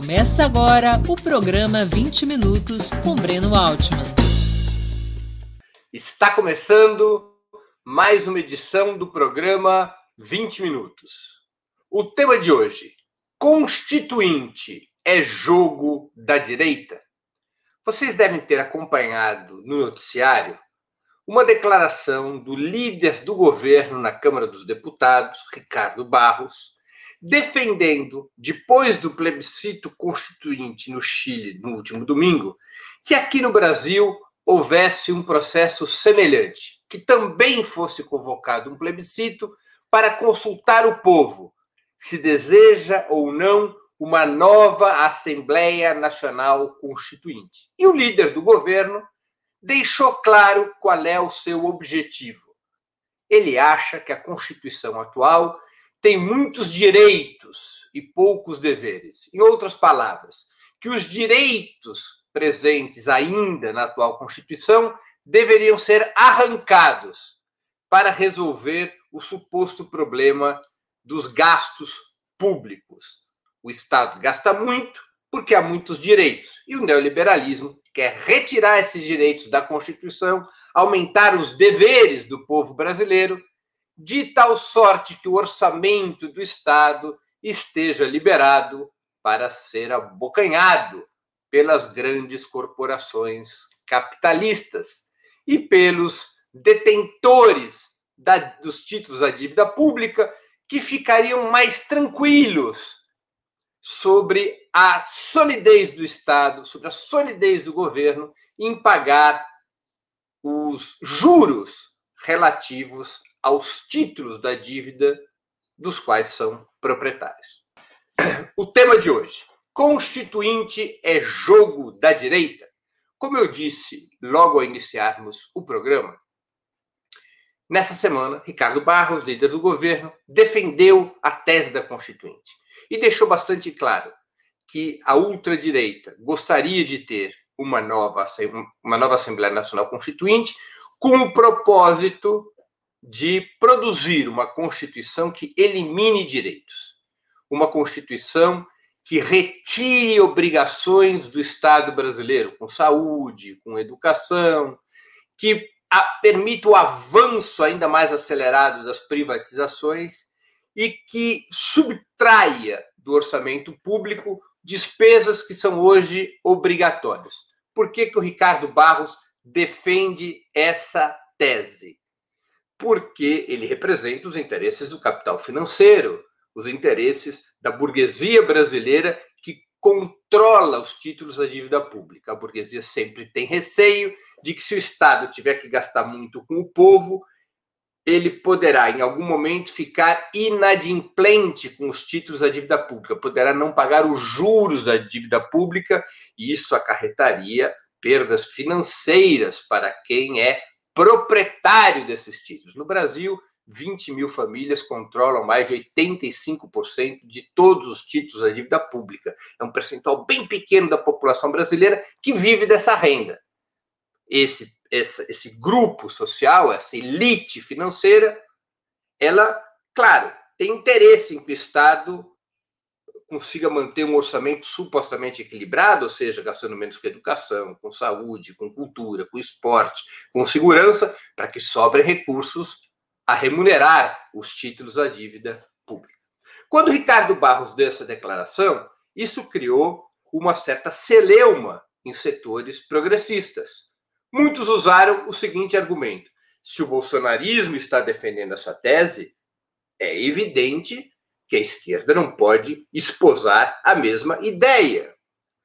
Começa agora o programa 20 Minutos com Breno Altman. Está começando mais uma edição do programa 20 Minutos. O tema de hoje: Constituinte é jogo da direita? Vocês devem ter acompanhado no noticiário uma declaração do líder do governo na Câmara dos Deputados, Ricardo Barros, defendendo, depois do plebiscito constituinte no Chile no último domingo, que aqui no Brasil houvesse um processo semelhante, que também fosse convocado um plebiscito para consultar o povo se deseja ou não uma nova Assembleia Nacional Constituinte. E o líder do governo deixou claro qual é o seu objetivo. Ele acha que a Constituição atual tem muitos direitos e poucos deveres. Em outras palavras, que os direitos presentes ainda na atual Constituição deveriam ser arrancados para resolver o suposto problema dos gastos públicos. O Estado gasta muito porque há muitos direitos e o neoliberalismo quer retirar esses direitos da Constituição, aumentar os deveres do povo brasileiro de tal sorte que o orçamento do Estado esteja liberado para ser abocanhado pelas grandes corporações capitalistas e pelos detentores da, dos títulos da dívida pública que ficariam mais tranquilos sobre a solidez do Estado, sobre a solidez do governo em pagar os juros relativos aos títulos da dívida dos quais são proprietários. O tema de hoje: Constituinte é jogo da direita? Como eu disse logo ao iniciarmos o programa, nessa semana, Ricardo Barros, líder do governo, defendeu a tese da Constituinte e deixou bastante claro que a ultradireita gostaria de ter uma nova, uma nova Assembleia Nacional Constituinte com o propósito de produzir uma Constituição que elimine direitos, uma Constituição que retire obrigações do Estado brasileiro com saúde, com educação, que permita o avanço ainda mais acelerado das privatizações e que subtraia do orçamento público despesas que são hoje obrigatórias. Por que, que o Ricardo Barros defende essa tese? Porque ele representa os interesses do capital financeiro, os interesses da burguesia brasileira que controla os títulos da dívida pública. A burguesia sempre tem receio de que se o Estado tiver que gastar muito com o povo, ele poderá, em algum momento, ficar inadimplente com os títulos da dívida pública, poderá não pagar os juros da dívida pública, e isso acarretaria perdas financeiras para quem é proprietário desses títulos. No Brasil, 20 mil famílias controlam mais de 85% de todos os títulos da dívida pública. É um percentual bem pequeno da população brasileira que vive dessa renda. Esse, esse, esse grupo social, essa elite financeira, ela, claro, tem interesse em que o Estado consiga manter um orçamento supostamente equilibrado, ou seja, gastando menos com educação, com saúde, com cultura, com esporte, com segurança, para que sobre recursos a remunerar os títulos da dívida pública. Quando Ricardo Barros deu essa declaração, isso criou uma certa celeuma em setores progressistas. Muitos usaram o seguinte argumento: se o bolsonarismo está defendendo essa tese, é evidente que a esquerda não pode esposar a mesma ideia.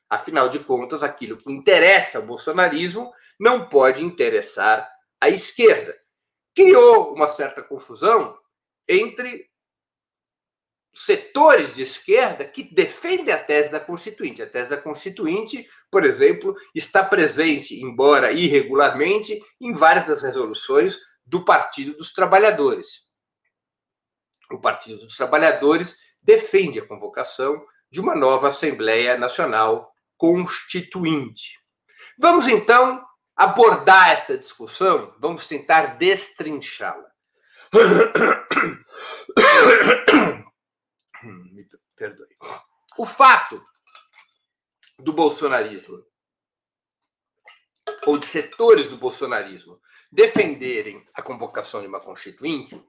Afinal de contas, aquilo que interessa ao bolsonarismo não pode interessar à esquerda. Criou uma certa confusão entre setores de esquerda que defendem a tese da Constituinte. A tese da Constituinte, por exemplo, está presente, embora irregularmente, em várias das resoluções do Partido dos Trabalhadores o Partido dos Trabalhadores defende a convocação de uma nova Assembleia Nacional Constituinte. Vamos então abordar essa discussão, vamos tentar destrinchá-la. Me perdoe. O fato do bolsonarismo ou de setores do bolsonarismo defenderem a convocação de uma constituinte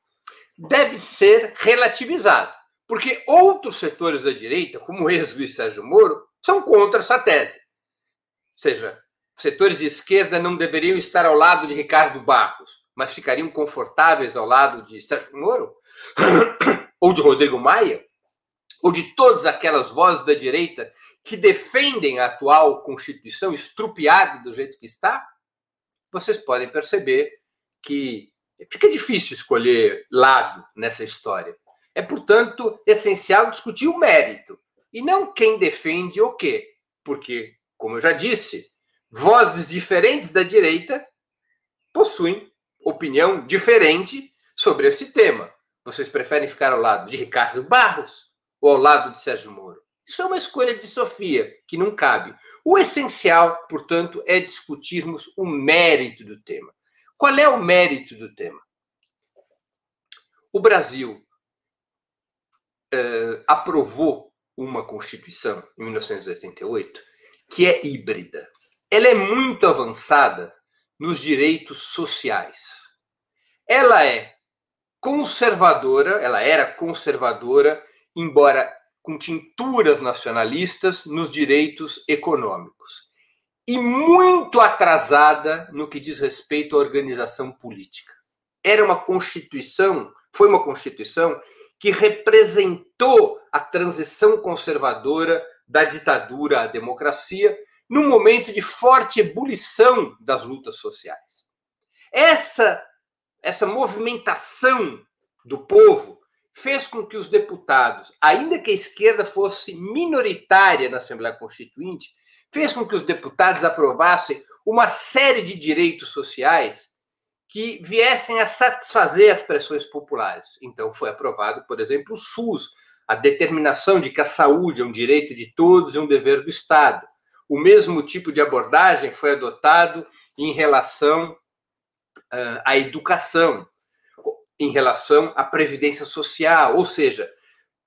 deve ser relativizado, porque outros setores da direita, como o ex-juiz Sérgio Moro, são contra essa tese. Ou seja, setores de esquerda não deveriam estar ao lado de Ricardo Barros, mas ficariam confortáveis ao lado de Sérgio Moro? ou de Rodrigo Maia? Ou de todas aquelas vozes da direita que defendem a atual Constituição estrupiada do jeito que está? Vocês podem perceber que fica difícil escolher lado nessa história. É, portanto, essencial discutir o mérito e não quem defende o quê. Porque, como eu já disse, vozes diferentes da direita possuem opinião diferente sobre esse tema. Vocês preferem ficar ao lado de Ricardo Barros ou ao lado de Sérgio Moro? Isso é uma escolha de Sofia, que não cabe. O essencial, portanto, é discutirmos o mérito do tema. Qual é o mérito do tema? O Brasil uh, aprovou uma Constituição em 1988 que é híbrida. Ela é muito avançada nos direitos sociais. Ela é conservadora, ela era conservadora, embora com tinturas nacionalistas nos direitos econômicos. E muito atrasada no que diz respeito à organização política. Era uma constituição, foi uma constituição que representou a transição conservadora da ditadura à democracia num momento de forte ebulição das lutas sociais. Essa essa movimentação do povo fez com que os deputados, ainda que a esquerda fosse minoritária na Assembleia Constituinte, fez com que os deputados aprovassem uma série de direitos sociais que viessem a satisfazer as pressões populares. Então foi aprovado, por exemplo, o SUS, a determinação de que a saúde é um direito de todos e um dever do Estado. O mesmo tipo de abordagem foi adotado em relação uh, à educação, em relação à previdência social, ou seja,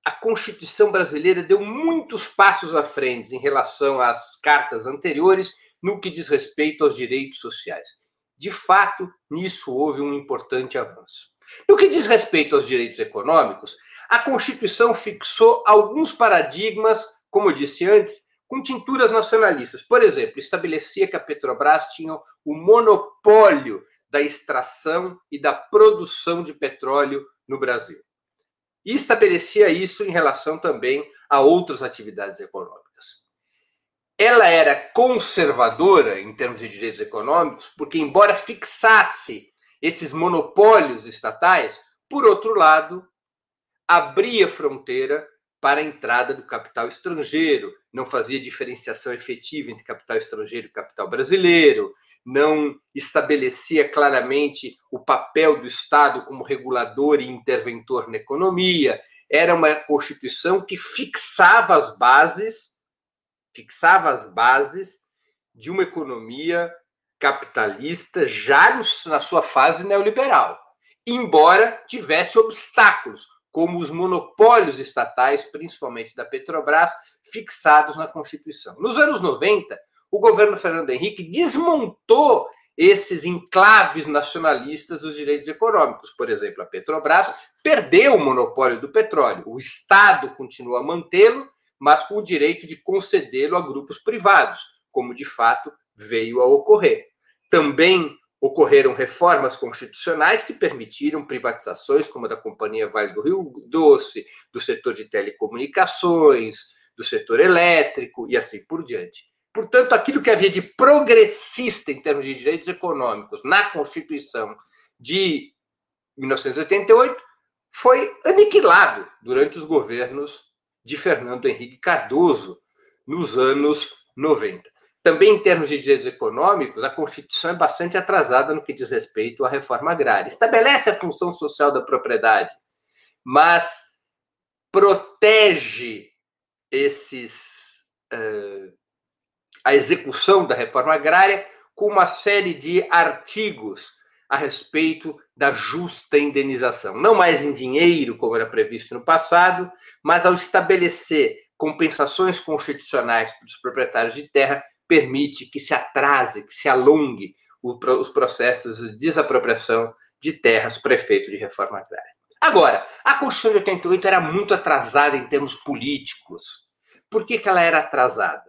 a Constituição brasileira deu muitos passos à frente em relação às cartas anteriores no que diz respeito aos direitos sociais. De fato, nisso houve um importante avanço. No que diz respeito aos direitos econômicos, a Constituição fixou alguns paradigmas, como eu disse antes, com tinturas nacionalistas. Por exemplo, estabelecia que a Petrobras tinha o monopólio da extração e da produção de petróleo no Brasil. E estabelecia isso em relação também a outras atividades econômicas. Ela era conservadora em termos de direitos econômicos, porque, embora fixasse esses monopólios estatais, por outro lado, abria fronteira para a entrada do capital estrangeiro, não fazia diferenciação efetiva entre capital estrangeiro e capital brasileiro, não estabelecia claramente o papel do Estado como regulador e interventor na economia. Era uma constituição que fixava as bases, fixava as bases de uma economia capitalista já na sua fase neoliberal, embora tivesse obstáculos, como os monopólios estatais, principalmente da Petrobras, fixados na Constituição. Nos anos 90, o governo Fernando Henrique desmontou esses enclaves nacionalistas dos direitos econômicos. Por exemplo, a Petrobras perdeu o monopólio do petróleo. O Estado continua a mantê-lo, mas com o direito de concedê-lo a grupos privados, como de fato veio a ocorrer. Também ocorreram reformas constitucionais que permitiram privatizações, como a da Companhia Vale do Rio Doce, do setor de telecomunicações, do setor elétrico e assim por diante. Portanto, aquilo que havia de progressista em termos de direitos econômicos na Constituição de 1988 foi aniquilado durante os governos de Fernando Henrique Cardoso nos anos 90. Também em termos de direitos econômicos, a Constituição é bastante atrasada no que diz respeito à reforma agrária. Estabelece a função social da propriedade, mas protege esses uh, a execução da reforma agrária com uma série de artigos a respeito da justa indenização. Não mais em dinheiro, como era previsto no passado, mas ao estabelecer compensações constitucionais para os proprietários de terra permite que se atrase, que se alongue os processos de desapropriação de terras para efeito de reforma agrária. Agora, a Constituição de 88 era muito atrasada em termos políticos. Por que, que ela era atrasada?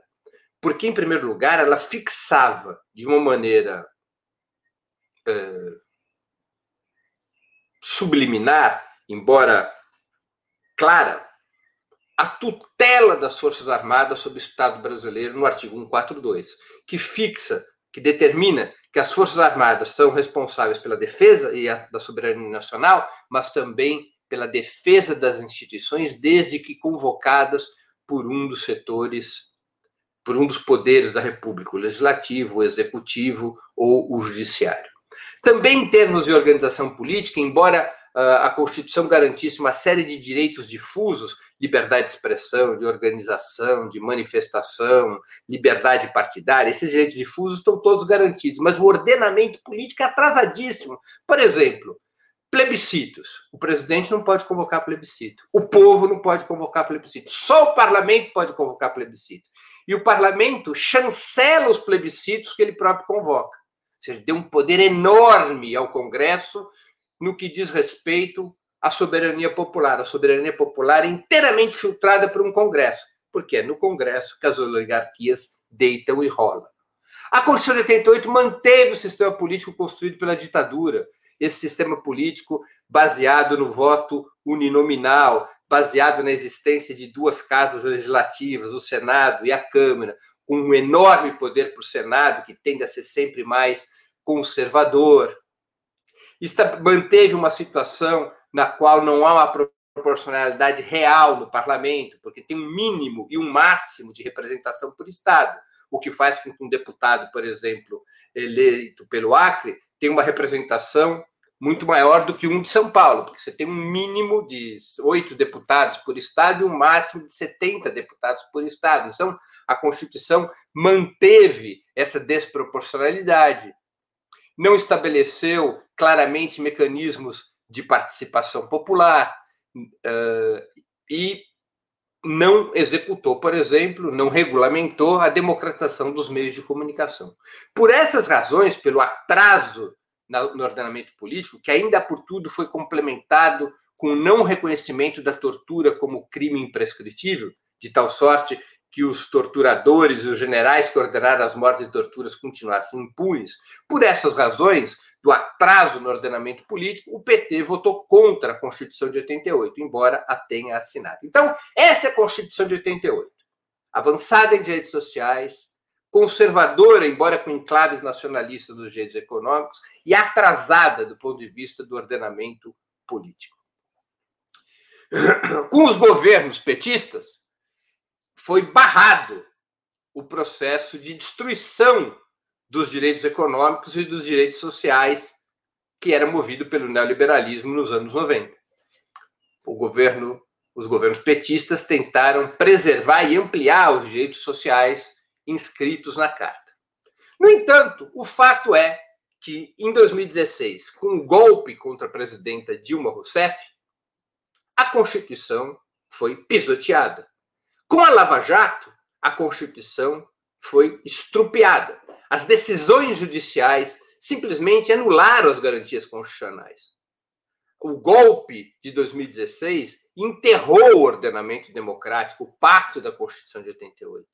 Porque, em primeiro lugar, ela fixava de uma maneira uh, subliminar, embora clara, a tutela das Forças Armadas sobre o Estado brasileiro no artigo 142, que fixa, que determina que as Forças Armadas são responsáveis pela defesa e a, da soberania nacional, mas também pela defesa das instituições, desde que convocadas por um dos setores, por um dos poderes da República, o legislativo, o executivo ou o judiciário. Também em termos de organização política, embora uh, a Constituição garantisse uma série de direitos difusos, liberdade de expressão, de organização, de manifestação, liberdade partidária, esses direitos difusos estão todos garantidos, mas o ordenamento político é atrasadíssimo. Por exemplo, plebiscitos. O presidente não pode convocar plebiscito. O povo não pode convocar plebiscito. Só o parlamento pode convocar plebiscito. E o parlamento chancela os plebiscitos que ele próprio convoca. Ou seja, deu um poder enorme ao Congresso no que diz respeito à soberania popular. A soberania popular é inteiramente filtrada por um Congresso, porque é no Congresso que as oligarquias deitam e rolam. A Constituição de 88 manteve o sistema político construído pela ditadura, esse sistema político baseado no voto uninominal, baseado na existência de duas casas legislativas, o Senado e a Câmara, com um enorme poder para o Senado, que tende a ser sempre mais conservador, manteve uma situação na qual não há uma proporcionalidade real no parlamento, porque tem um mínimo e um máximo de representação por Estado, o que faz com que um deputado, por exemplo, eleito pelo Acre, tenha uma representação muito maior do que um de São Paulo, porque você tem um mínimo de oito deputados por Estado e um máximo de 70 deputados por Estado. Então, a Constituição manteve essa desproporcionalidade não estabeleceu claramente mecanismos de participação popular uh, e não executou, por exemplo, não regulamentou a democratização dos meios de comunicação. Por essas razões, pelo atraso no ordenamento político, que ainda por tudo foi complementado com o não reconhecimento da tortura como crime imprescritível, de tal sorte que os torturadores e os generais que ordenaram as mortes e torturas continuassem impunes. Por essas razões, do atraso no ordenamento político, o PT votou contra a Constituição de 88, embora a tenha assinado. Então, essa é a Constituição de 88. Avançada em direitos sociais, conservadora, embora com enclaves nacionalistas dos direitos econômicos, e atrasada do ponto de vista do ordenamento político. Com os governos petistas, foi barrado o processo de destruição dos direitos econômicos e dos direitos sociais que era movido pelo neoliberalismo nos anos 90. O governo, os governos petistas tentaram preservar e ampliar os direitos sociais inscritos na carta. No entanto, o fato é que em 2016, com o golpe contra a presidenta Dilma Rousseff, a Constituição foi pisoteada. Com a Lava Jato, a Constituição foi estrupiada. As decisões judiciais simplesmente anularam as garantias constitucionais. O golpe de 2016 enterrou o ordenamento democrático, o pacto da Constituição de 88.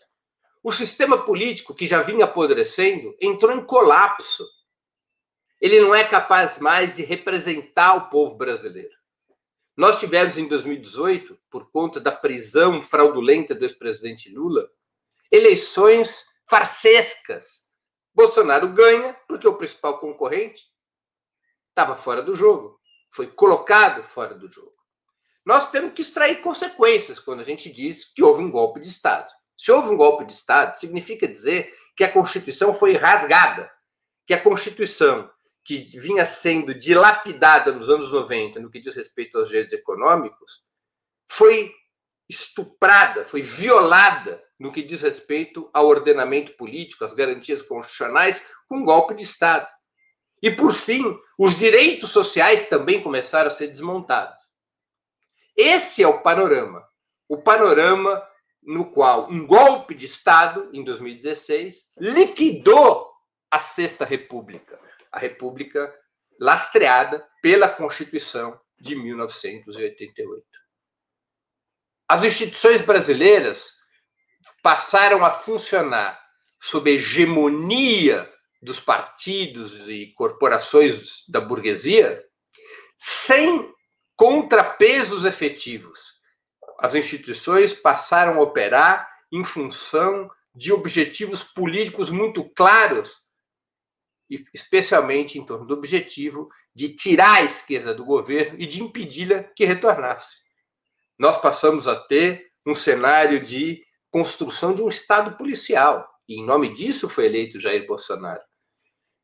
O sistema político, que já vinha apodrecendo, entrou em colapso. Ele não é capaz mais de representar o povo brasileiro. Nós tivemos em 2018, por conta da prisão fraudulenta do ex-presidente Lula, eleições farsescas. Bolsonaro ganha porque o principal concorrente estava fora do jogo, foi colocado fora do jogo. Nós temos que extrair consequências quando a gente diz que houve um golpe de Estado. Se houve um golpe de Estado, significa dizer que a Constituição foi rasgada, que a Constituição que vinha sendo dilapidada nos anos 90 no que diz respeito aos direitos econômicos, foi estuprada, foi violada no que diz respeito ao ordenamento político, às garantias constitucionais, com um golpe de Estado. E, por fim, os direitos sociais também começaram a ser desmontados. Esse é o panorama. O panorama no qual um golpe de Estado, em 2016, liquidou a Sexta República, a República lastreada pela Constituição de 1988. As instituições brasileiras passaram a funcionar sob a hegemonia dos partidos e corporações da burguesia sem contrapesos efetivos. As instituições passaram a operar em função de objetivos políticos muito claros, especialmente em torno do objetivo de tirar a esquerda do governo e de impedi-la que retornasse. Nós passamos a ter um cenário de construção de um Estado policial, e em nome disso foi eleito Jair Bolsonaro.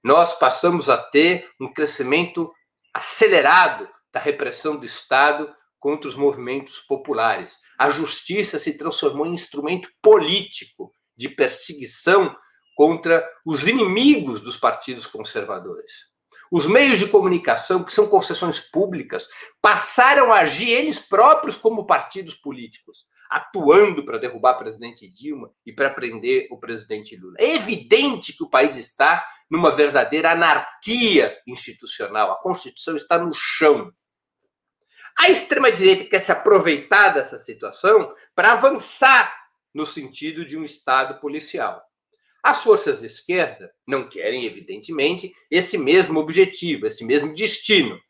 Nós passamos a ter um crescimento acelerado da repressão do Estado contra os movimentos populares. A justiça se transformou em instrumento político de perseguição contra os inimigos dos partidos conservadores. Os meios de comunicação, que são concessões públicas, passaram a agir eles próprios como partidos políticos, atuando para derrubar o presidente Dilma e para prender o presidente Lula. É evidente que o país está numa verdadeira anarquia institucional. A Constituição está no chão. A extrema-direita quer se aproveitar dessa situação para avançar no sentido de um Estado policial. As forças de esquerda não querem, evidentemente, esse mesmo objetivo, esse mesmo destino.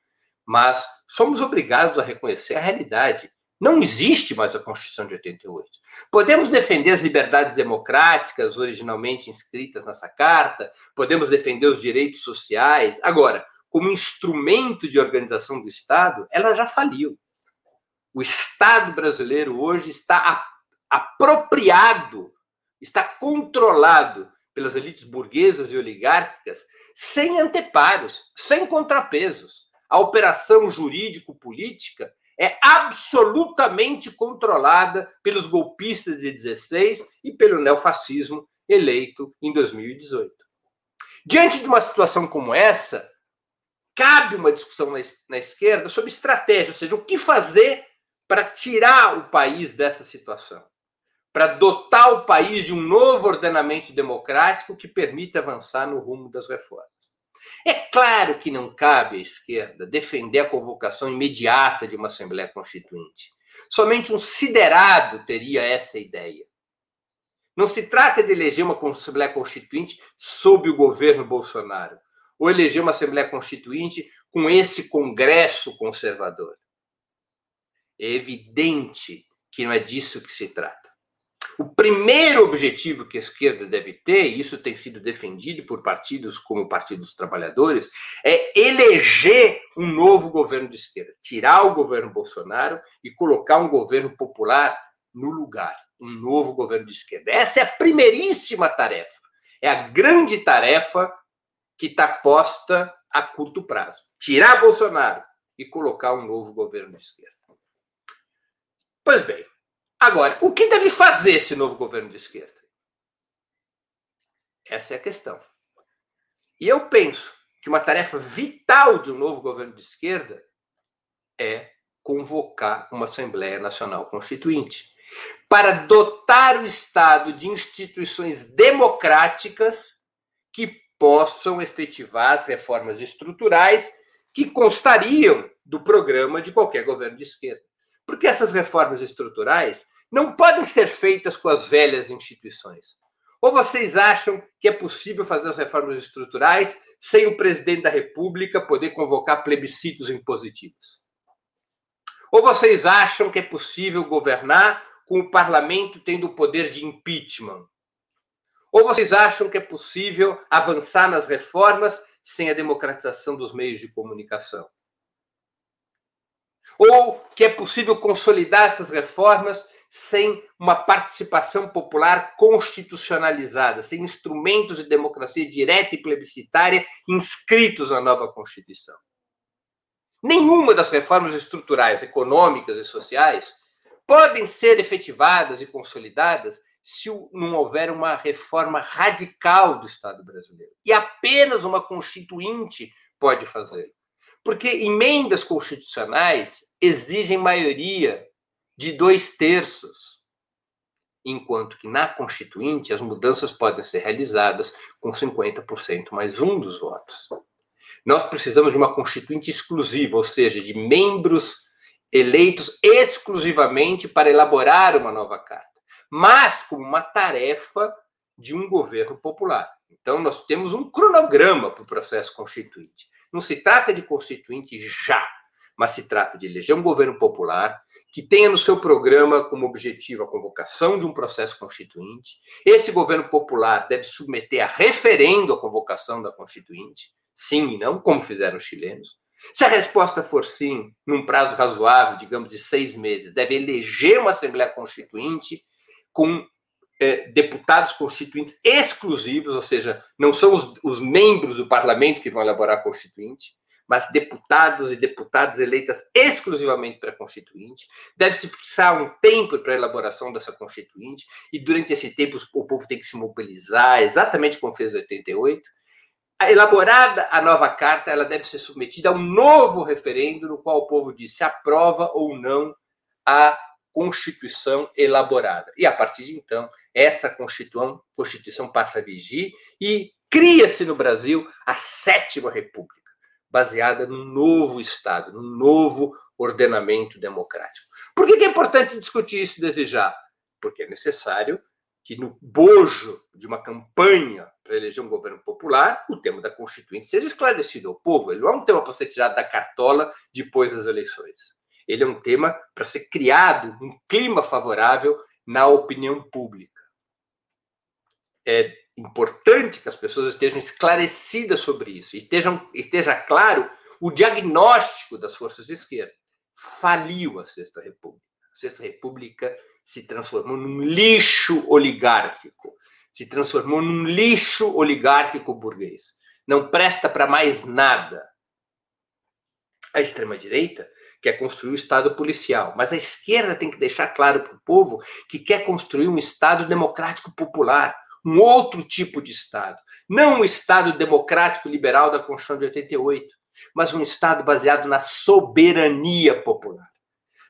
Mas somos obrigados a reconhecer a realidade. Não existe mais a Constituição de 88. Podemos defender as liberdades democráticas originalmente inscritas nessa carta, podemos defender os direitos sociais. Agora, como instrumento de organização do Estado, ela já faliu. O Estado brasileiro hoje está apropriado está controlado pelas elites burguesas e oligárquicas sem anteparos, sem contrapesos. A operação jurídico-política é absolutamente controlada pelos golpistas de 16 e pelo neofascismo eleito em 2018. Diante de uma situação como essa, cabe uma discussão na esquerda sobre estratégia, ou seja, o que fazer para tirar o país dessa situação para dotar o país de um novo ordenamento democrático que permita avançar no rumo das reformas. É claro que não cabe à esquerda defender a convocação imediata de uma Assembleia Constituinte. Somente um siderado teria essa ideia. Não se trata de eleger uma Assembleia Constituinte sob o governo Bolsonaro, ou eleger uma Assembleia Constituinte com esse Congresso conservador. É evidente que não é disso que se trata. O primeiro objetivo que a esquerda deve ter, e isso tem sido defendido por partidos como o Partido dos Trabalhadores, é eleger um novo governo de esquerda, tirar o governo Bolsonaro e colocar um governo popular no lugar, um novo governo de esquerda. Essa é a primeiríssima tarefa, é a grande tarefa que está posta a curto prazo: tirar Bolsonaro e colocar um novo governo de esquerda. Pois bem, Agora, o que deve fazer esse novo governo de esquerda? Essa é a questão. E eu penso que uma tarefa vital de um novo governo de esquerda é convocar uma Assembleia Nacional Constituinte para dotar o Estado de instituições democráticas que possam efetivar as reformas estruturais que constariam do programa de qualquer governo de esquerda. Porque essas reformas estruturais não podem ser feitas com as velhas instituições. Ou vocês acham que é possível fazer as reformas estruturais sem o presidente da República poder convocar plebiscitos impositivos? Ou vocês acham que é possível governar com o parlamento tendo o poder de impeachment? Ou vocês acham que é possível avançar nas reformas sem a democratização dos meios de comunicação? Ou que é possível consolidar essas reformas sem uma participação popular constitucionalizada, sem instrumentos de democracia direta e plebiscitária inscritos na nova Constituição. Nenhuma das reformas estruturais, econômicas e sociais podem ser efetivadas e consolidadas se não houver uma reforma radical do Estado brasileiro. E apenas uma constituinte pode fazê-lo. Porque emendas constitucionais exigem maioria de dois terços. enquanto que na Constituinte as mudanças podem ser realizadas com 50% mais um dos votos. Nós precisamos de uma Constituinte exclusiva, ou seja, de membros eleitos exclusivamente para elaborar uma nova carta, mas como uma tarefa de um governo popular. Então, nós temos um cronograma para o processo constituinte. Não se trata de constituinte já, mas se trata de eleger um governo popular que tenha no seu programa como objetivo a convocação de um processo constituinte. Esse governo popular deve submeter a referendo a convocação da constituinte, sim e não, como fizeram os chilenos. Se a resposta for sim, num prazo razoável, digamos de seis meses, deve eleger uma Assembleia Constituinte com é, deputados constituintes exclusivos, ou seja, não são os, os membros do parlamento que vão elaborar a Constituinte, mas deputados e deputadas eleitas exclusivamente para Constituinte. Deve-se fixar um tempo para a elaboração dessa Constituinte, e durante esse tempo o povo tem que se mobilizar, exatamente como fez em 88. A elaborada a nova carta, ela deve ser submetida a um novo referendo, no qual o povo diz se aprova ou não a Constituição elaborada. E a partir de então, essa Constituição, Constituição passa a vigir e cria-se no Brasil a Sétima República baseada num novo Estado, num novo ordenamento democrático. Por que é importante discutir isso desde já? Porque é necessário que no bojo de uma campanha para eleger um governo popular, o tema da Constituinte seja esclarecido ao povo. Ele não é um tema para ser tirado da cartola depois das eleições. Ele é um tema para ser criado um clima favorável na opinião pública. É importante que as pessoas estejam esclarecidas sobre isso e estejam, esteja claro o diagnóstico das forças de esquerda. Faliu a Sexta República. A Sexta República se transformou num lixo oligárquico, se transformou num lixo oligárquico burguês. Não presta para mais nada. A extrema-direita quer construir o Estado policial, mas a esquerda tem que deixar claro para o povo que quer construir um Estado democrático popular, um outro tipo de Estado. Não um Estado democrático liberal da Constituição de 88, mas um Estado baseado na soberania popular,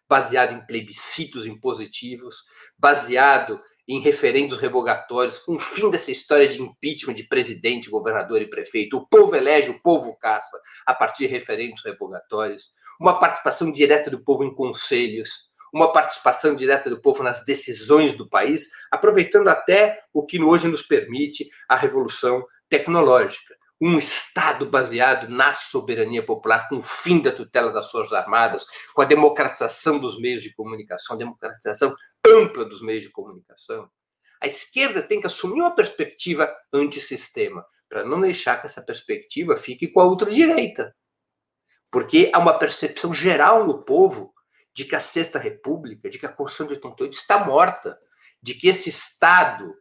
baseado em plebiscitos impositivos, baseado em referendos revogatórios, com o fim dessa história de impeachment de presidente, governador e prefeito. O povo elege, o povo caça, a partir de referendos revogatórios, uma participação direta do povo em conselhos, uma participação direta do povo nas decisões do país, aproveitando até o que hoje nos permite a revolução tecnológica. Um Estado baseado na soberania popular, com o fim da tutela das Forças Armadas, com a democratização dos meios de comunicação, democratização ampla dos meios de comunicação. A esquerda tem que assumir uma perspectiva antissistema, para não deixar que essa perspectiva fique com a ultradireita. Porque há uma percepção geral no povo de que a Sexta República, de que a Constituição de 88 está morta, de que esse Estado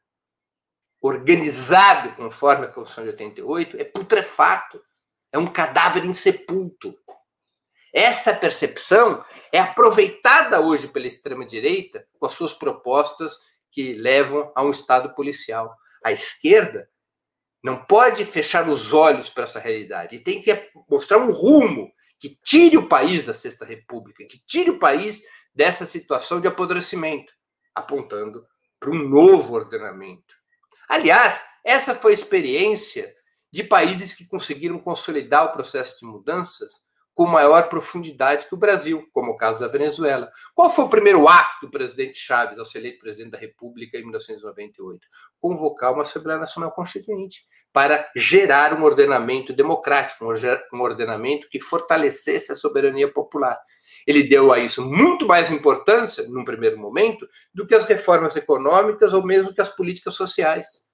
organizado conforme a Constituição de 88 é putrefato, é um cadáver insepulto. Essa percepção é aproveitada hoje pela extrema-direita com as suas propostas que levam a um Estado policial. A esquerda não pode fechar os olhos para essa realidade e tem que mostrar um rumo que tire o país da Sexta República, que tire o país dessa situação de apodrecimento, apontando para um novo ordenamento. Aliás, essa foi a experiência de países que conseguiram consolidar o processo de mudanças com maior profundidade que o Brasil, como o caso da Venezuela. Qual foi o primeiro ato do presidente Chávez ao ser eleito presidente da República em 1998? Convocar uma Assembleia Nacional Constituinte para gerar um ordenamento democrático, um ordenamento que fortalecesse a soberania popular. Ele deu a isso muito mais importância, num primeiro momento, do que as reformas econômicas ou mesmo que as políticas sociais.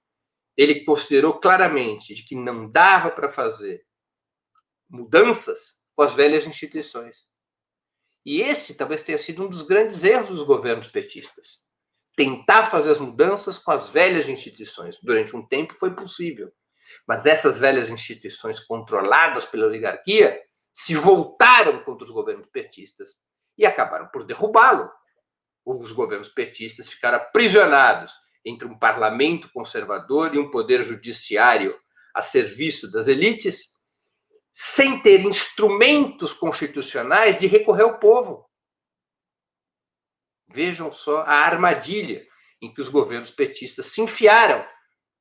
Ele considerou claramente de que não dava para fazer mudanças com as velhas instituições. E esse talvez tenha sido um dos grandes erros dos governos petistas. Tentar fazer as mudanças com as velhas instituições. Durante um tempo foi possível. Mas essas velhas instituições controladas pela oligarquia se voltaram contra os governos petistas e acabaram por derrubá-lo. Os governos petistas ficaram aprisionados entre um parlamento conservador e um poder judiciário a serviço das elites sem ter instrumentos constitucionais de recorrer ao povo. Vejam só a armadilha em que os governos petistas se enfiaram,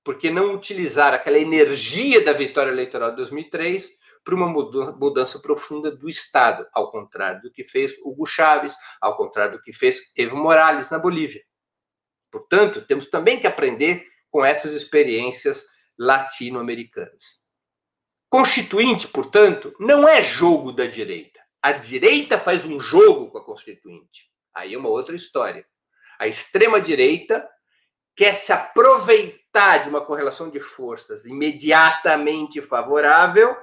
porque não utilizaram aquela energia da vitória eleitoral de 2003 para uma mudança profunda do Estado, ao contrário do que fez Hugo Chávez, ao contrário do que fez Evo Morales na Bolívia. Portanto, temos também que aprender com essas experiências latino-americanas. Constituinte, portanto, não é jogo da direita. A direita faz um jogo com a Constituinte. Aí é uma outra história. A extrema-direita quer se aproveitar de uma correlação de forças imediatamente favorável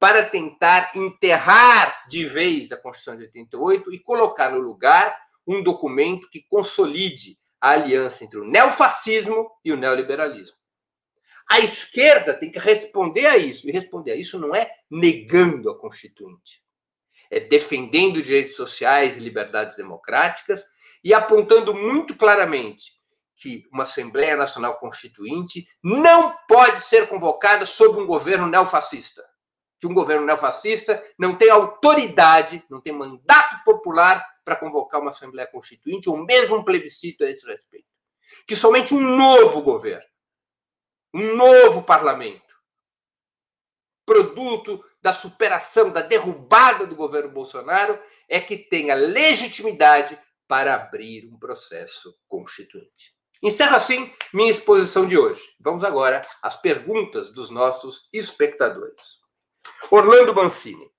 para tentar enterrar de vez a Constituição de 88 e colocar no lugar um documento que consolide a aliança entre o neofascismo e o neoliberalismo. A esquerda tem que responder a isso, e responder a isso não é negando a Constituinte, é defendendo direitos sociais e liberdades democráticas e apontando muito claramente que uma Assembleia Nacional Constituinte não pode ser convocada sob um governo neofascista. Que um governo neofascista não tem autoridade, não tem mandato popular para convocar uma Assembleia Constituinte ou mesmo um plebiscito a esse respeito. Que somente um novo governo, um novo parlamento, produto da superação, da derrubada do governo Bolsonaro, é que tem a legitimidade para abrir um processo constituinte. Encerro assim minha exposição de hoje. Vamos agora às perguntas dos nossos espectadores. Orlando Mancini.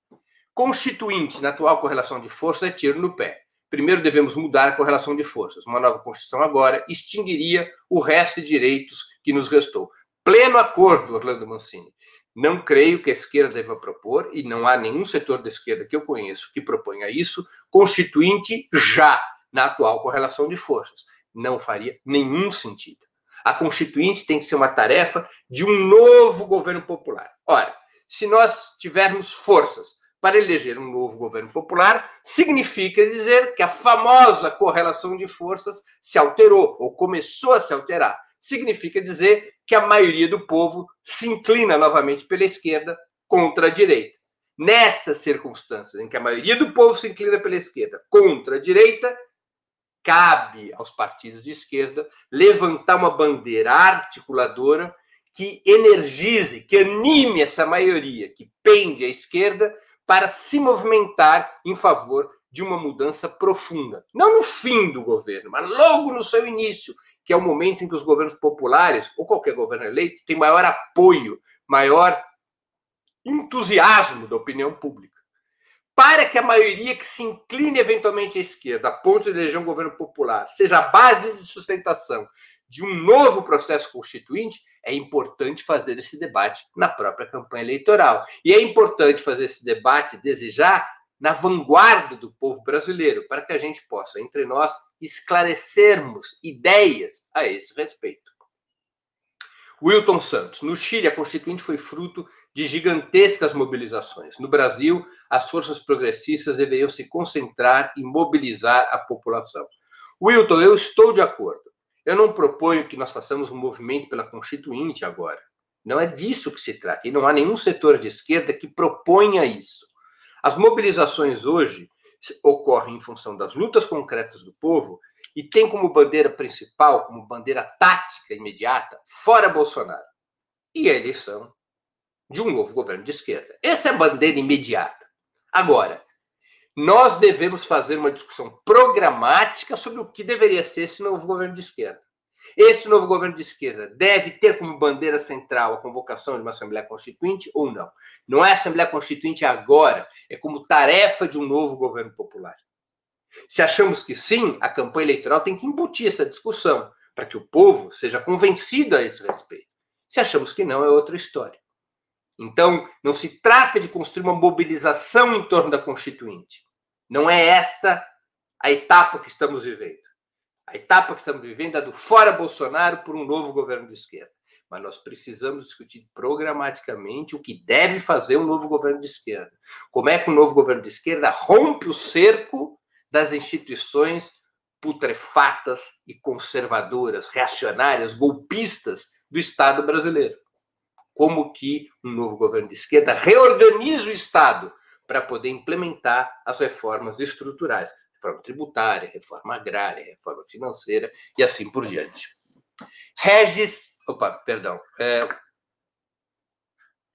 Constituinte na atual correlação de forças é tiro no pé. Primeiro devemos mudar a correlação de forças. Uma nova Constituição agora extinguiria o resto de direitos que nos restou. Pleno acordo, Orlando Mancini. Não creio que a esquerda deva propor, e não há nenhum setor da esquerda que eu conheço que proponha isso, constituinte já na atual correlação de forças não faria nenhum sentido. A Constituinte tem que ser uma tarefa de um novo governo popular. Ora, se nós tivermos forças para eleger um novo governo popular, significa dizer que a famosa correlação de forças se alterou ou começou a se alterar. Significa dizer que a maioria do povo se inclina novamente pela esquerda contra a direita. Nessas circunstâncias em que a maioria do povo se inclina pela esquerda contra a direita, cabe aos partidos de esquerda levantar uma bandeira articuladora que energize, que anime essa maioria que pende à esquerda para se movimentar em favor de uma mudança profunda. Não no fim do governo, mas logo no seu início, que é o momento em que os governos populares, ou qualquer governo eleito, tem maior apoio, maior entusiasmo da opinião pública para que a maioria que se incline eventualmente à esquerda, a ponto de eleger um governo popular, seja a base de sustentação de um novo processo constituinte, é importante fazer esse debate na própria campanha eleitoral. E é importante fazer esse debate, desejar, na vanguarda do povo brasileiro, para que a gente possa, entre nós, esclarecermos ideias a esse respeito. Wilton Santos. No Chile, a Constituinte foi fruto de gigantescas mobilizações. No Brasil, as forças progressistas deveriam se concentrar e mobilizar a população. Wilton, eu estou de acordo. Eu não proponho que nós façamos um movimento pela Constituinte agora. Não é disso que se trata. E não há nenhum setor de esquerda que proponha isso. As mobilizações hoje ocorrem em função das lutas concretas do povo e tem como bandeira principal, como bandeira tática imediata, fora Bolsonaro. E a eleição de um novo governo de esquerda. Essa é a bandeira imediata. Agora, nós devemos fazer uma discussão programática sobre o que deveria ser esse novo governo de esquerda. Esse novo governo de esquerda deve ter como bandeira central a convocação de uma Assembleia Constituinte ou não? Não é Assembleia Constituinte agora, é como tarefa de um novo governo popular. Se achamos que sim, a campanha eleitoral tem que embutir essa discussão para que o povo seja convencido a esse respeito. Se achamos que não, é outra história. Então, não se trata de construir uma mobilização em torno da Constituinte. Não é esta a etapa que estamos vivendo. A etapa que estamos vivendo é do fora Bolsonaro por um novo governo de esquerda. Mas nós precisamos discutir programaticamente o que deve fazer um novo governo de esquerda. Como é que o um novo governo de esquerda rompe o cerco das instituições putrefatas e conservadoras, reacionárias, golpistas do Estado brasileiro como que um novo governo de esquerda reorganiza o Estado para poder implementar as reformas estruturais. reforma tributária, reforma agrária, reforma financeira e assim por diante. Regis, opa, perdão, é,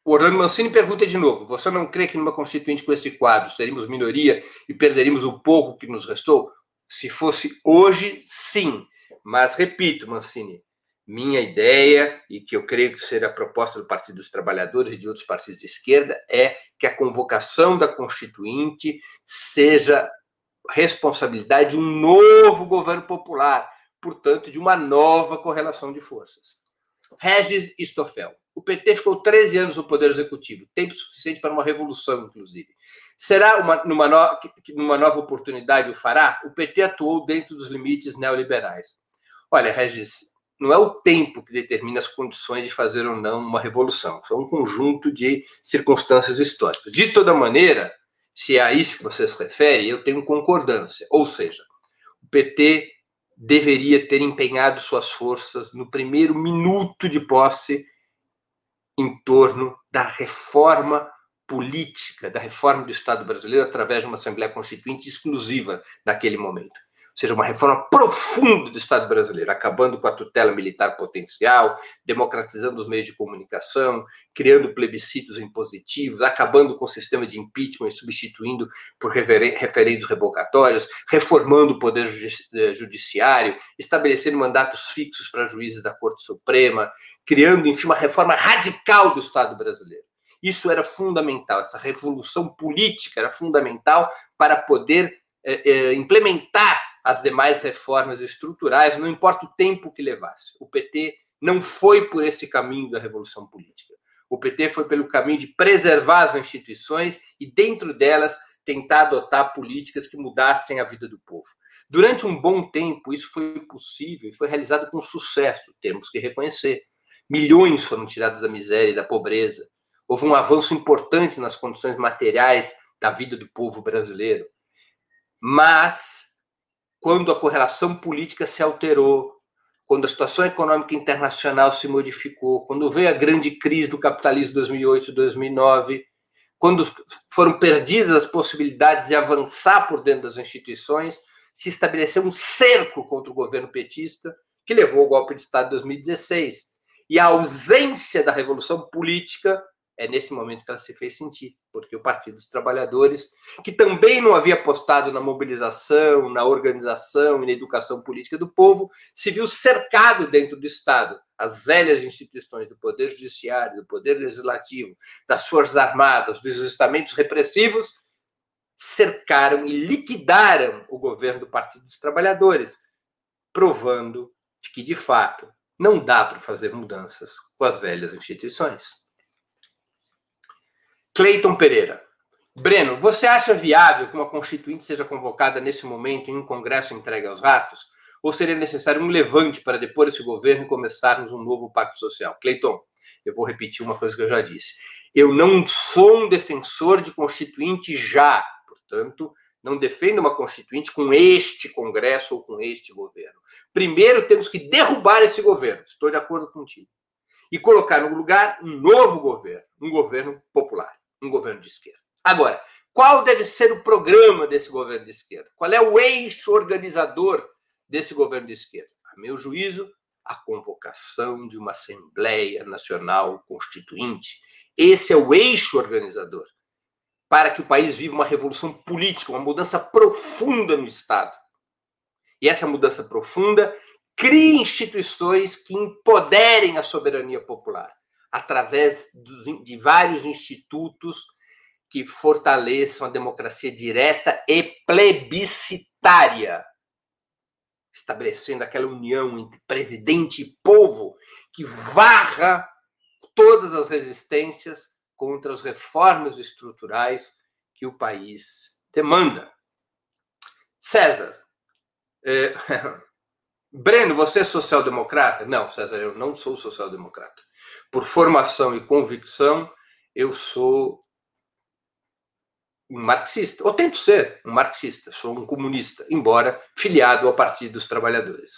o Orlando Mancini pergunta de novo: você não crê que numa constituinte com esse quadro seríamos minoria e perderíamos o pouco que nos restou? Se fosse hoje, sim. Mas repito, Mancini, minha ideia, e que eu creio que será a proposta do Partido dos Trabalhadores e de outros partidos de esquerda, é que a convocação da Constituinte seja responsabilidade de um novo governo popular, portanto, de uma nova correlação de forças. Regis Stofel. O PT ficou 13 anos no Poder Executivo, tempo suficiente para uma revolução, inclusive. Será uma, numa, no, numa nova oportunidade o fará? O PT atuou dentro dos limites neoliberais. Olha, Regis, não é o tempo que determina as condições de fazer ou não uma revolução. São um conjunto de circunstâncias históricas. De toda maneira, se é a isso que você se refere, eu tenho concordância. Ou seja, o PT deveria ter empenhado suas forças no primeiro minuto de posse em torno da reforma política, da reforma do Estado brasileiro através de uma Assembleia Constituinte exclusiva naquele momento. Seja, uma reforma profunda do Estado brasileiro, acabando com a tutela militar potencial, democratizando os meios de comunicação, criando plebiscitos impositivos, acabando com o sistema de impeachment e substituindo por referendos revogatórios, reformando o poder eh, judiciário, estabelecendo mandatos fixos para juízes da Corte Suprema, criando, enfim, uma reforma radical do Estado brasileiro. Isso era fundamental, essa revolução política era fundamental para poder é, é, implementar as demais reformas estruturais, não importa o tempo que levasse. O PT não foi por esse caminho da revolução política. O PT foi pelo caminho de preservar as instituições e, dentro delas, tentar adotar políticas que mudassem a vida do povo. Durante um bom tempo, isso foi possível e foi realizado com sucesso, temos que reconhecer. Milhões foram tirados da miséria e da pobreza. Houve um avanço importante nas condições materiais da vida do povo brasileiro. Mas, quando a correlação política se alterou, quando a situação econômica internacional se modificou, quando veio a grande crise do capitalismo 2008 2009, quando foram perdidas as possibilidades de avançar por dentro das instituições, se estabeleceu um cerco contra o governo petista, que levou ao golpe de Estado de 2016 e a ausência da revolução política é nesse momento que ela se fez sentir, porque o Partido dos Trabalhadores, que também não havia apostado na mobilização, na organização e na educação política do povo, se viu cercado dentro do Estado. As velhas instituições do Poder Judiciário, do Poder Legislativo, das Forças Armadas, dos estamentos repressivos, cercaram e liquidaram o governo do Partido dos Trabalhadores, provando que, de fato, não dá para fazer mudanças com as velhas instituições. Cleiton Pereira. Breno, você acha viável que uma constituinte seja convocada nesse momento em um congresso entregue aos ratos? Ou seria necessário um levante para depor esse governo e começarmos um novo pacto social? Cleiton, eu vou repetir uma coisa que eu já disse. Eu não sou um defensor de constituinte já, portanto, não defenda uma constituinte com este Congresso ou com este governo. Primeiro temos que derrubar esse governo, estou de acordo contigo, e colocar no lugar um novo governo, um governo popular, um governo de esquerda. Agora, qual deve ser o programa desse governo de esquerda? Qual é o eixo organizador desse governo de esquerda? A meu juízo, a convocação de uma Assembleia Nacional Constituinte. Esse é o eixo organizador para que o país viva uma revolução política, uma mudança profunda no Estado. E essa mudança profunda cria instituições que empoderem a soberania popular, através de vários institutos que fortaleçam a democracia direta e plebiscitária, estabelecendo aquela união entre presidente e povo que varra todas as resistências contra as reformas estruturais que o país demanda. César, é... Breno, você é social-democrata? Não, César, eu não sou social-democrata. Por formação e convicção, eu sou um marxista, ou tento ser um marxista, sou um comunista, embora filiado ao Partido dos Trabalhadores.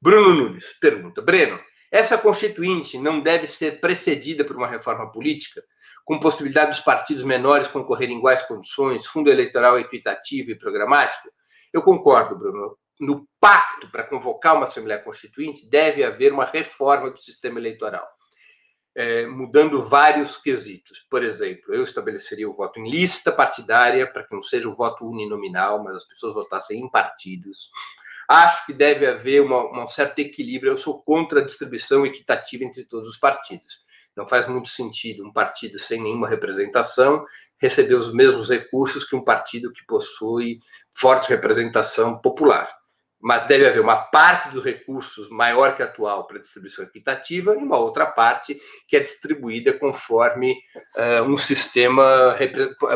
Bruno Nunes pergunta: Breno, essa constituinte não deve ser precedida por uma reforma política? com possibilidade dos partidos menores concorrerem em iguais condições, fundo eleitoral equitativo e programático? Eu concordo, Bruno. No pacto para convocar uma Assembleia Constituinte, deve haver uma reforma do sistema eleitoral, é, mudando vários quesitos. Por exemplo, eu estabeleceria o voto em lista partidária, para que não seja o voto uninominal, mas as pessoas votassem em partidos. Acho que deve haver um certo equilíbrio. Eu sou contra a distribuição equitativa entre todos os partidos. Não faz muito sentido um partido sem nenhuma representação receber os mesmos recursos que um partido que possui forte representação popular. Mas deve haver uma parte dos recursos maior que a atual para distribuição equitativa e uma outra parte que é distribuída conforme uh, um sistema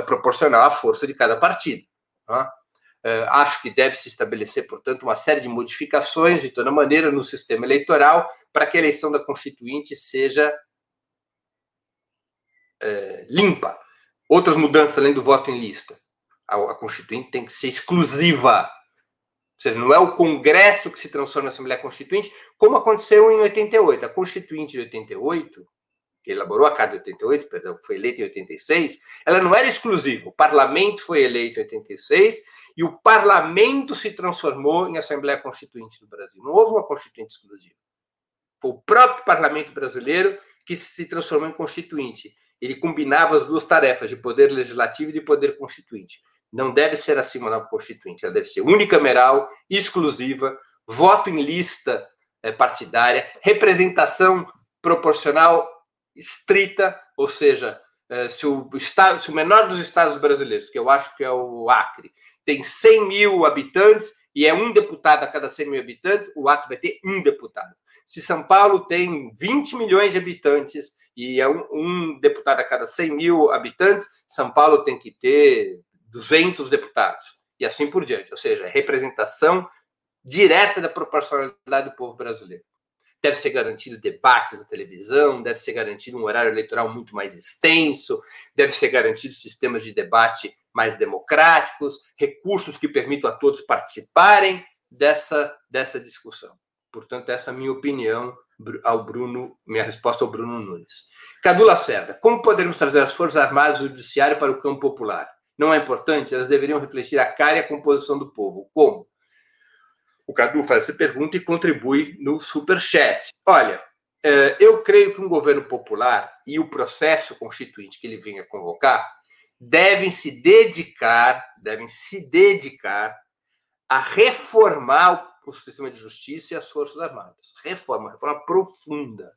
proporcional à força de cada partido. Uh, acho que deve se estabelecer, portanto, uma série de modificações, de toda maneira, no sistema eleitoral, para que a eleição da Constituinte seja uh, limpa, Outras mudanças além do voto em lista. A, a Constituinte tem que ser exclusiva. Ou seja, não é o Congresso que se transforma em Assembleia Constituinte, como aconteceu em 88. A Constituinte de 88, que elaborou a Carta de 88, perdão, que foi eleita em 86, ela não era exclusiva. O parlamento foi eleito em 86 e o parlamento se transformou em Assembleia Constituinte do Brasil. Não houve uma Constituinte exclusiva. Foi o próprio parlamento brasileiro que se transformou em Constituinte ele combinava as duas tarefas, de poder legislativo e de poder constituinte. Não deve ser uma nova constituinte, ela deve ser unicameral, exclusiva, voto em lista é, partidária, representação proporcional estrita, ou seja, é, se, o estado, se o menor dos estados brasileiros, que eu acho que é o Acre, tem 100 mil habitantes e é um deputado a cada 100 mil habitantes, o Acre vai ter um deputado. Se São Paulo tem 20 milhões de habitantes e é um, um, deputado a cada 100 mil habitantes, São Paulo tem que ter 200 deputados, e assim por diante. Ou seja, representação direta da proporcionalidade do povo brasileiro. Deve ser garantido debates na televisão, deve ser garantido um horário eleitoral muito mais extenso, deve ser garantido sistemas de debate mais democráticos, recursos que permitam a todos participarem dessa, dessa discussão. Portanto, essa é a minha opinião ao Bruno, minha resposta ao Bruno Nunes. Cadu Lacerda, como podemos trazer as Forças Armadas e o Judiciário para o campo popular? Não é importante? Elas deveriam refletir a cara e a composição do povo. Como? O Cadu faz essa pergunta e contribui no Superchat. Olha, é, eu creio que um governo popular e o processo constituinte que ele venha convocar devem se dedicar, devem se dedicar a reformar o sistema de justiça e as Forças Armadas. Reforma, reforma profunda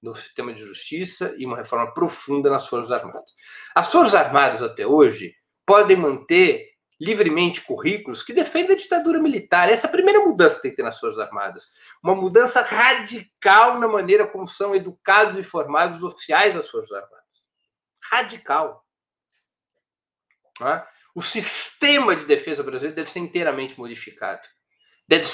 no sistema de justiça e uma reforma profunda nas Forças Armadas. As Forças Armadas, até hoje, podem manter livremente currículos que defendem a ditadura militar. Essa é a primeira mudança que tem que ter nas Forças Armadas. Uma mudança radical na maneira como são educados e formados os oficiais das Forças Armadas. Radical. O sistema de defesa brasileiro deve ser inteiramente modificado deve,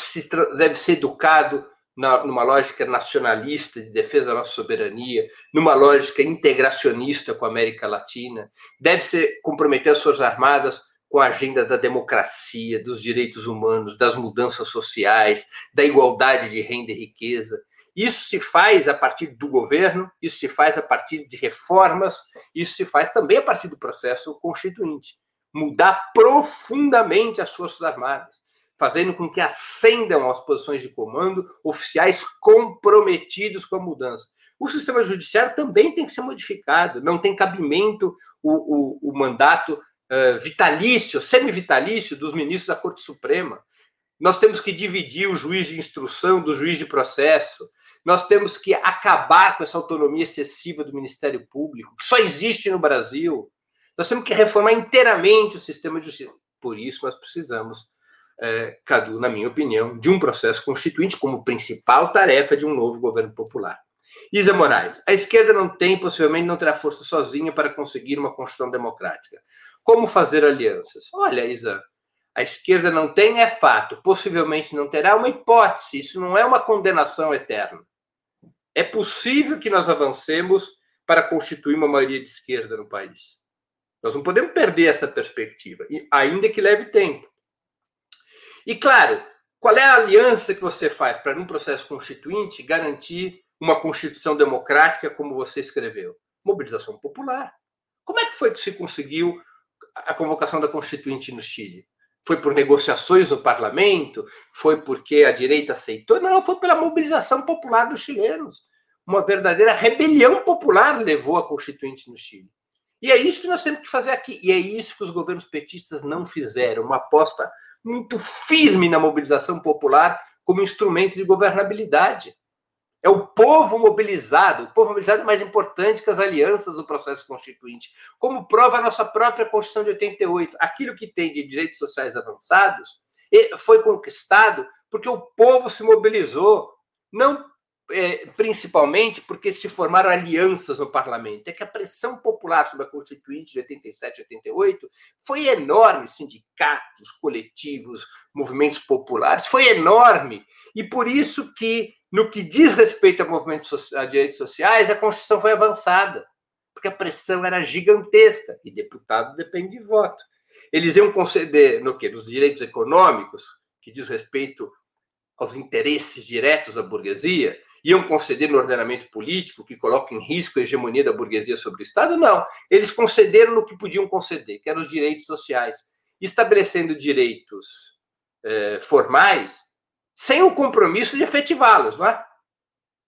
deve ser educado na, numa lógica nacionalista de defesa da nossa soberania, numa lógica integracionista com a América Latina, deve ser comprometer as suas armadas com a agenda da democracia, dos direitos humanos, das mudanças sociais, da igualdade de renda e riqueza. Isso se faz a partir do governo, isso se faz a partir de reformas, isso se faz também a partir do processo constituinte. Mudar profundamente as Forças Armadas fazendo com que ascendam às posições de comando oficiais comprometidos com a mudança. O sistema judiciário também tem que ser modificado, não tem cabimento o, o, o mandato uh, vitalício, semi-vitalício dos ministros da Corte Suprema. Nós temos que dividir o juiz de instrução do juiz de processo. Nós temos que acabar com essa autonomia excessiva do Ministério Público, que só existe no Brasil. Nós temos que reformar inteiramente o sistema de justiça. Por isso, nós precisamos é, Cadu, na minha opinião, de um processo constituinte como principal tarefa de um novo governo popular. Isa Moraes, a esquerda não tem, possivelmente não terá força sozinha para conseguir uma Constituição democrática. Como fazer alianças? Olha, Isa, a esquerda não tem, é fato. Possivelmente não terá uma hipótese. Isso não é uma condenação eterna. É possível que nós avancemos para constituir uma maioria de esquerda no país. Nós não podemos perder essa perspectiva, ainda que leve tempo. E claro, qual é a aliança que você faz para, num processo constituinte, garantir uma Constituição democrática como você escreveu? Mobilização popular. Como é que foi que se conseguiu a convocação da Constituinte no Chile? Foi por negociações no parlamento? Foi porque a direita aceitou? Não, foi pela mobilização popular dos chilenos. Uma verdadeira rebelião popular levou a Constituinte no Chile. E é isso que nós temos que fazer aqui. E é isso que os governos petistas não fizeram. Uma aposta muito firme na mobilização popular como instrumento de governabilidade. É o povo mobilizado. O povo mobilizado é mais importante que as alianças do processo constituinte. Como prova a nossa própria Constituição de 88. Aquilo que tem de direitos sociais avançados foi conquistado porque o povo se mobilizou. Não é, principalmente porque se formaram alianças no parlamento. É que a pressão popular sobre a Constituinte de 87 e 88 foi enorme sindicatos, coletivos, movimentos populares, foi enorme. E por isso que, no que diz respeito a movimentos a direitos sociais, a Constituição foi avançada, porque a pressão era gigantesca, e deputado depende de voto. Eles iam conceder, no quê? Nos direitos econômicos, que diz respeito aos interesses diretos da burguesia, iam conceder no ordenamento político, que coloca em risco a hegemonia da burguesia sobre o Estado? Não. Eles concederam no que podiam conceder, que eram os direitos sociais, estabelecendo direitos eh, formais sem o compromisso de efetivá-los, não é?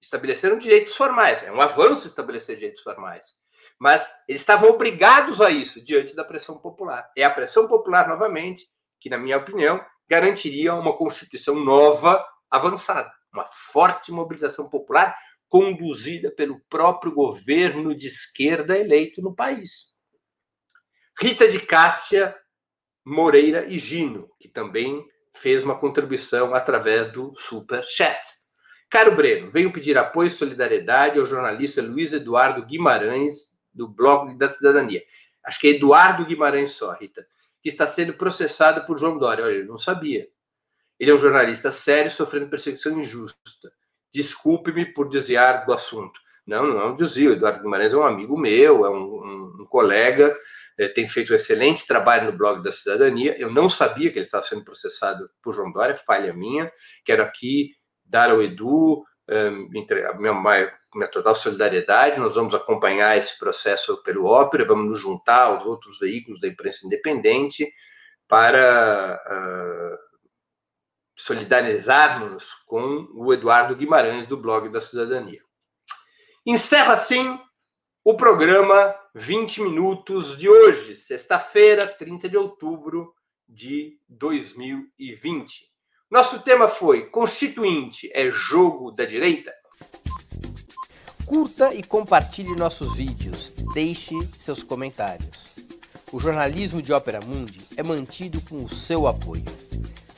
Estabeleceram direitos formais. É um avanço estabelecer direitos formais. Mas eles estavam obrigados a isso diante da pressão popular. É a pressão popular, novamente, que, na minha opinião, garantiria uma Constituição nova, avançada uma forte mobilização popular conduzida pelo próprio governo de esquerda eleito no país. Rita de Cássia Moreira e Gino, que também fez uma contribuição através do Super Chat. Caro Breno, venho pedir apoio e solidariedade ao jornalista Luiz Eduardo Guimarães, do Blog da Cidadania. Acho que é Eduardo Guimarães só, Rita, que está sendo processado por João Dória. Olha, ele não sabia. Ele é um jornalista sério sofrendo perseguição injusta. Desculpe-me por desviar do assunto. Não, não é um desvio. Eduardo Guimarães é um amigo meu, é um, um, um colega, é, tem feito um excelente trabalho no blog da Cidadania. Eu não sabia que ele estava sendo processado por João Dória, falha minha. Quero aqui dar ao Edu um, a minha, minha total solidariedade. Nós vamos acompanhar esse processo pelo Ópera, vamos nos juntar aos outros veículos da imprensa independente para. Uh, solidarizarmos com o Eduardo Guimarães, do blog da Cidadania. Encerra assim o programa 20 Minutos de hoje, sexta-feira, 30 de outubro de 2020. Nosso tema foi Constituinte é jogo da direita? Curta e compartilhe nossos vídeos. Deixe seus comentários. O jornalismo de Ópera Mundi é mantido com o seu apoio.